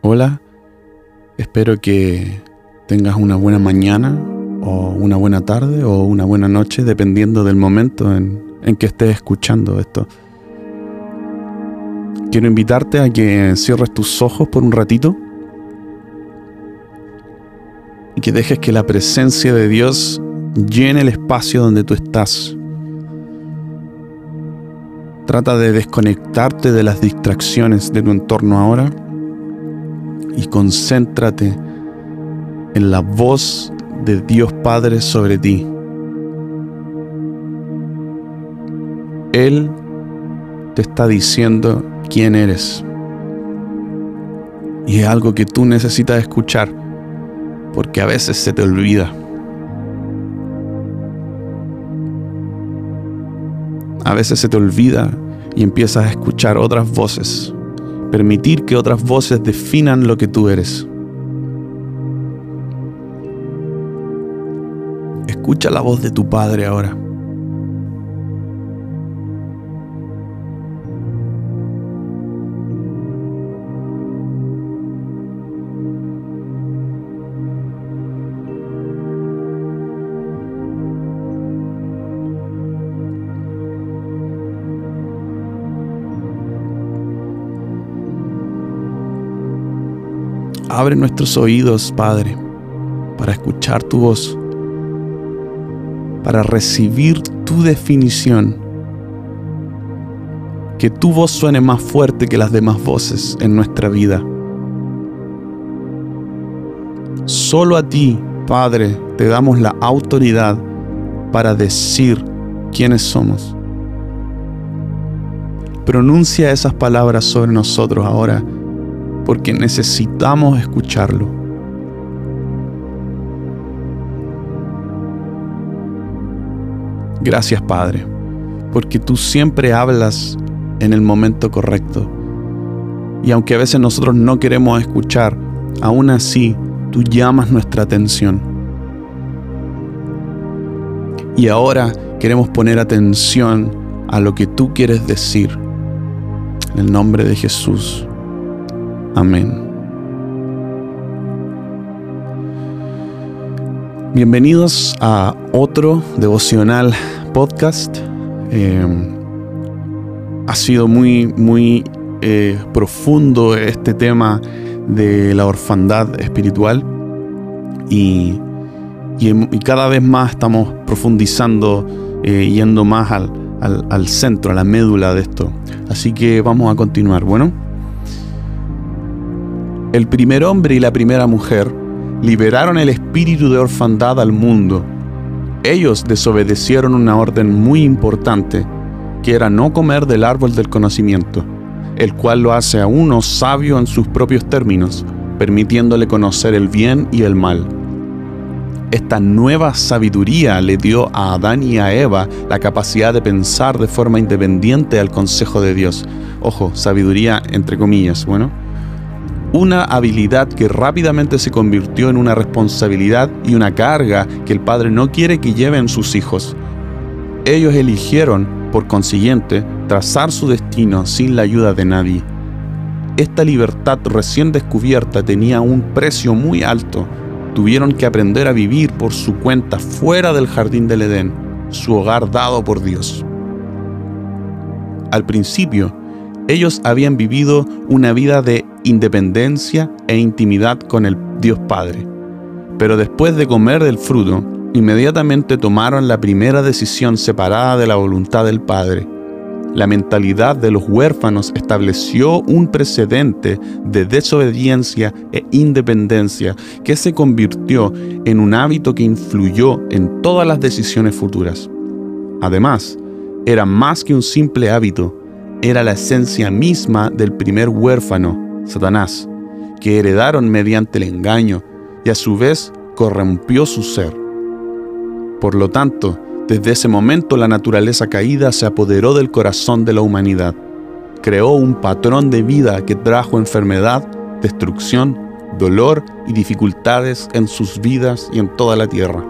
Hola, espero que tengas una buena mañana o una buena tarde o una buena noche, dependiendo del momento en, que estés escuchando esto. Quiero invitarte a que cierres tus ojos por un ratito y que dejes que la presencia de Dios llene el espacio donde tú estás. Trata de desconectarte de las distracciones de tu entorno ahora y concéntrate en la voz de Dios Padre sobre ti. Él te está diciendo quién eres. Y es algo que tú necesitas escuchar, porque a veces se te olvida. A veces se te olvida y empiezas a escuchar otras voces permitir que otras voces definan lo que tú eres. Escucha la voz de tu Padre ahora. Abre nuestros oídos, Padre, para escuchar tu voz, para recibir tu definición. Que tu voz suene más fuerte que las demás voces en nuestra vida. Solo a ti, Padre, te damos la autoridad para decir quiénes somos. Pronuncia esas palabras sobre nosotros ahora porque necesitamos escucharlo. Gracias Padre, porque tú siempre hablas en el momento correcto. Y aunque a veces nosotros no queremos escuchar, aún así tú llamas nuestra atención. Y ahora queremos poner atención a lo que tú quieres decir. En el nombre de Jesús. Amén. Bienvenidos a otro devocional podcast. Eh, ha sido muy, muy eh, profundo este tema de la orfandad espiritual y, cada vez más estamos profundizando, eh, yendo más al, al centro, a la médula de esto. Así que vamos a continuar. Bueno. El primer hombre y la primera mujer liberaron el espíritu de orfandad al mundo. Ellos desobedecieron una orden muy importante, que era no comer del árbol del conocimiento, el cual lo hace a uno sabio en sus propios términos, permitiéndole conocer el bien y el mal. Esta nueva sabiduría le dio a Adán y a Eva la capacidad de pensar de forma independiente al consejo de Dios. Ojo, sabiduría entre comillas, bueno una habilidad que rápidamente se convirtió en una responsabilidad y una carga que el padre no quiere que lleven sus hijos. Ellos eligieron, por consiguiente, trazar su destino sin la ayuda de nadie. Esta libertad recién descubierta tenía un precio muy alto. Tuvieron que aprender a vivir por su cuenta fuera del jardín del Edén, su hogar dado por Dios. Al principio, ellos habían vivido una vida de independencia e intimidad con el Dios Padre. Pero después de comer del fruto, inmediatamente tomaron la primera decisión separada de la voluntad del Padre. La mentalidad de los huérfanos estableció un precedente de desobediencia e independencia que se convirtió en un hábito que influyó en todas las decisiones futuras. Además, era más que un simple hábito, era la esencia misma del primer huérfano Satanás, que heredaron mediante el engaño y a su vez corrompió su ser. Por lo tanto, desde ese momento la naturaleza caída se apoderó del corazón de la humanidad. Creó un patrón de vida que trajo enfermedad, destrucción, dolor y dificultades en sus vidas y en toda la tierra.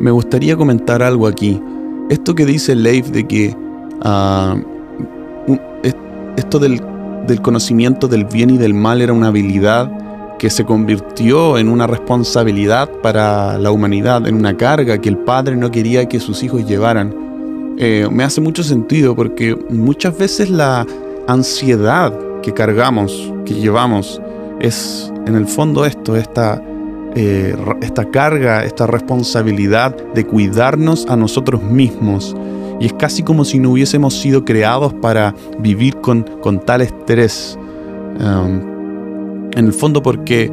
Me gustaría comentar algo aquí. Esto que dice Leif de que ah, esto del conocimiento del bien y del mal era una habilidad que se convirtió en una responsabilidad para la humanidad, en una carga que el padre no quería que sus hijos llevaran. Eh, me hace mucho sentido porque muchas veces la ansiedad que cargamos, que llevamos, es en el fondo esto, esta, eh, esta carga, esta responsabilidad de cuidarnos a nosotros mismos. Y es casi como si no hubiésemos sido creados para vivir con, con tal estrés. Um, en el fondo porque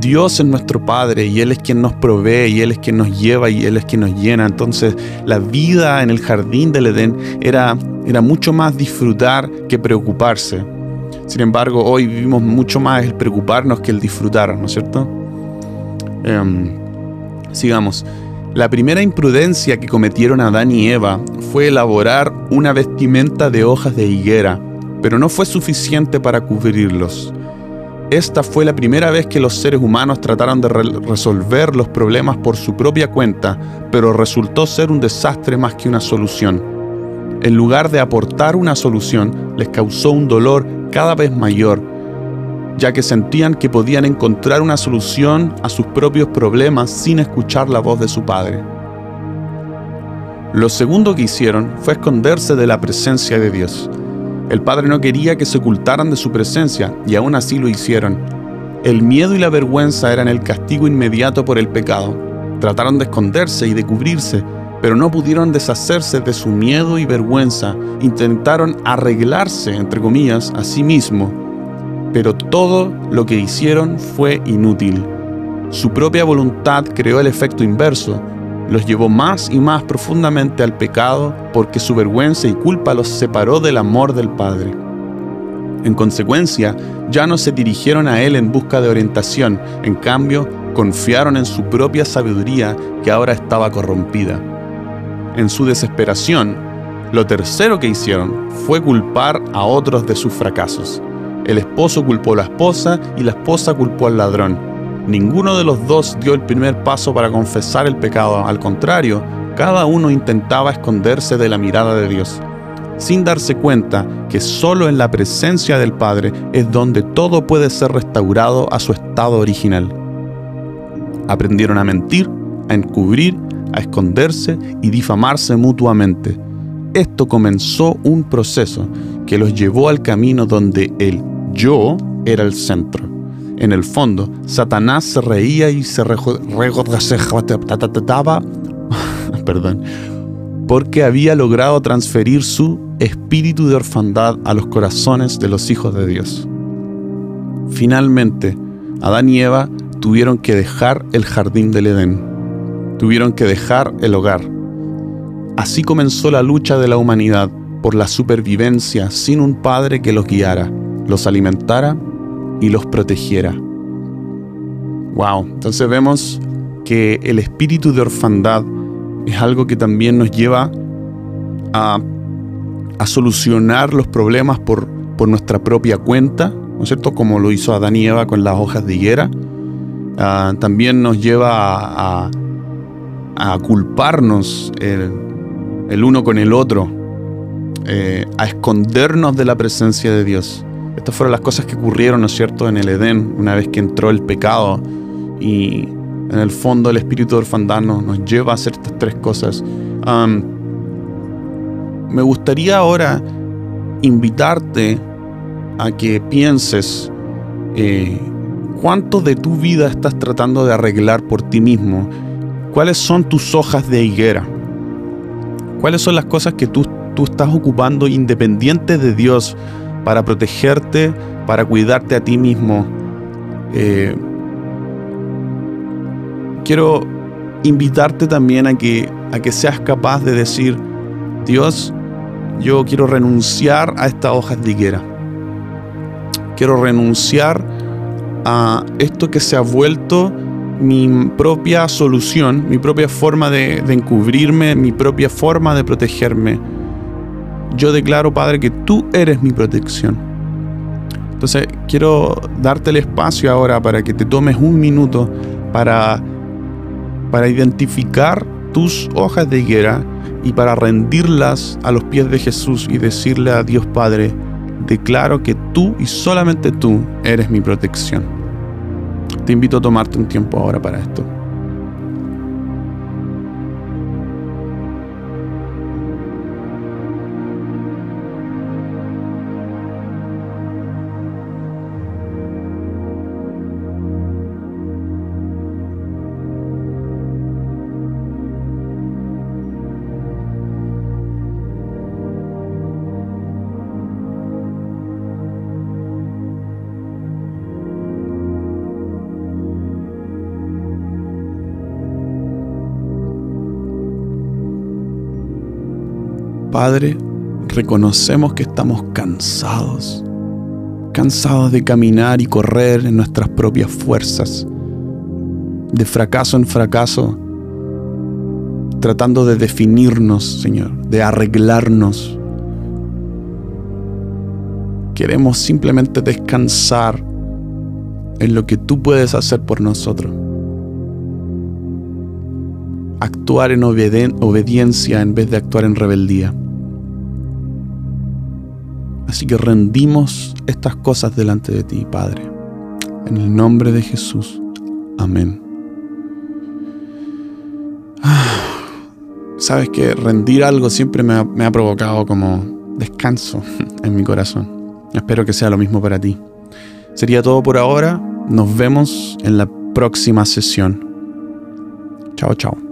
Dios es nuestro Padre y Él es quien nos provee y Él es quien nos lleva y Él es quien nos llena. Entonces la vida en el jardín del Edén era, era mucho más disfrutar que preocuparse. Sin embargo, hoy vivimos mucho más el preocuparnos que el disfrutar, ¿no es cierto? Em, sigamos. La primera imprudencia que cometieron Adán y Eva fue elaborar una vestimenta de hojas de higuera, pero no fue suficiente para cubrirlos. Esta fue la primera vez que los seres humanos trataron de resolver los problemas por su propia cuenta, pero resultó ser un desastre más que una solución. En lugar de aportar una solución, les causó un dolor cada vez mayor, ya que sentían que podían encontrar una solución a sus propios problemas sin escuchar la voz de su padre. Lo segundo que hicieron fue esconderse de la presencia de Dios. El Padre no quería que se ocultaran de su presencia y aún así lo hicieron. El miedo y la vergüenza eran el castigo inmediato por el pecado. Trataron de esconderse y de cubrirse, pero no pudieron deshacerse de su miedo y vergüenza. Intentaron arreglarse, entre comillas, a sí mismo. Pero todo lo que hicieron fue inútil. Su propia voluntad creó el efecto inverso los llevó más y más profundamente al pecado porque su vergüenza y culpa los separó del amor del Padre. En consecuencia, ya no se dirigieron a Él en busca de orientación, en cambio, confiaron en su propia sabiduría que ahora estaba corrompida. En su desesperación, lo tercero que hicieron fue culpar a otros de sus fracasos. El esposo culpó a la esposa y la esposa culpó al ladrón. Ninguno de los dos dio el primer paso para confesar el pecado, al contrario, cada uno intentaba esconderse de la mirada de Dios, sin darse cuenta que solo en la presencia del Padre es donde todo puede ser restaurado a su estado original. Aprendieron a mentir, a encubrir, a esconderse y difamarse mutuamente. Esto comenzó un proceso que los llevó al camino donde el yo era el centro. En el fondo, Satanás se reía y se regocijaba, perdón, porque había logrado transferir su espíritu de orfandad a los corazones de los hijos de Dios. Finalmente, Adán y Eva tuvieron que dejar el jardín del Edén, tuvieron que dejar el hogar. Así comenzó la lucha de la humanidad por la supervivencia sin un padre que los guiara, los alimentara y los protegiera. Wow, entonces vemos que el espíritu de orfandad es algo que también nos lleva a, solucionar los problemas por, nuestra propia cuenta, ¿no es cierto? Como lo hizo Adán y Eva con las hojas de higuera. Ah, también nos lleva a, a culparnos el, uno con el otro, eh, a escondernos de la presencia de Dios. Estas fueron las cosas que ocurrieron, ¿no es cierto?, en el Edén, una vez que entró el pecado y en el fondo el espíritu de orfandad nos, lleva a hacer estas tres cosas. me gustaría ahora invitarte a que pienses eh, cuánto de tu vida estás tratando de arreglar por ti mismo. ¿Cuáles son tus hojas de higuera? ¿Cuáles son las cosas que tú, tú estás ocupando independiente de Dios? Para protegerte, para cuidarte a ti mismo. Eh, quiero invitarte también a que, a que seas capaz de decir, Dios, yo quiero renunciar a esta hojas de higuera. Quiero renunciar a esto que se ha vuelto mi propia solución, mi propia forma de encubrirme, mi propia forma de protegerme yo declaro, Padre, que tú eres mi protección. Entonces, quiero darte el espacio ahora para que te tomes un minuto para, para identificar tus hojas de higuera y para rendirlas a los pies de Jesús y decirle a Dios Padre, declaro que tú y solamente tú eres mi protección. Te invito a tomarte un tiempo ahora para esto. Padre, reconocemos que estamos cansados, cansados de caminar y correr en nuestras propias fuerzas, de fracaso en fracaso, tratando de definirnos, Señor, de arreglarnos. Queremos simplemente descansar en lo que tú puedes hacer por nosotros. Actuar en obediencia en vez de actuar en rebeldía. Así que rendimos estas cosas delante de ti, Padre. En el nombre de Jesús. Amén. Sabes que rendir algo siempre me ha, me ha provocado como descanso en mi corazón. Espero que sea lo mismo para ti. Sería todo por ahora. Nos vemos en la próxima sesión. Chao, chao.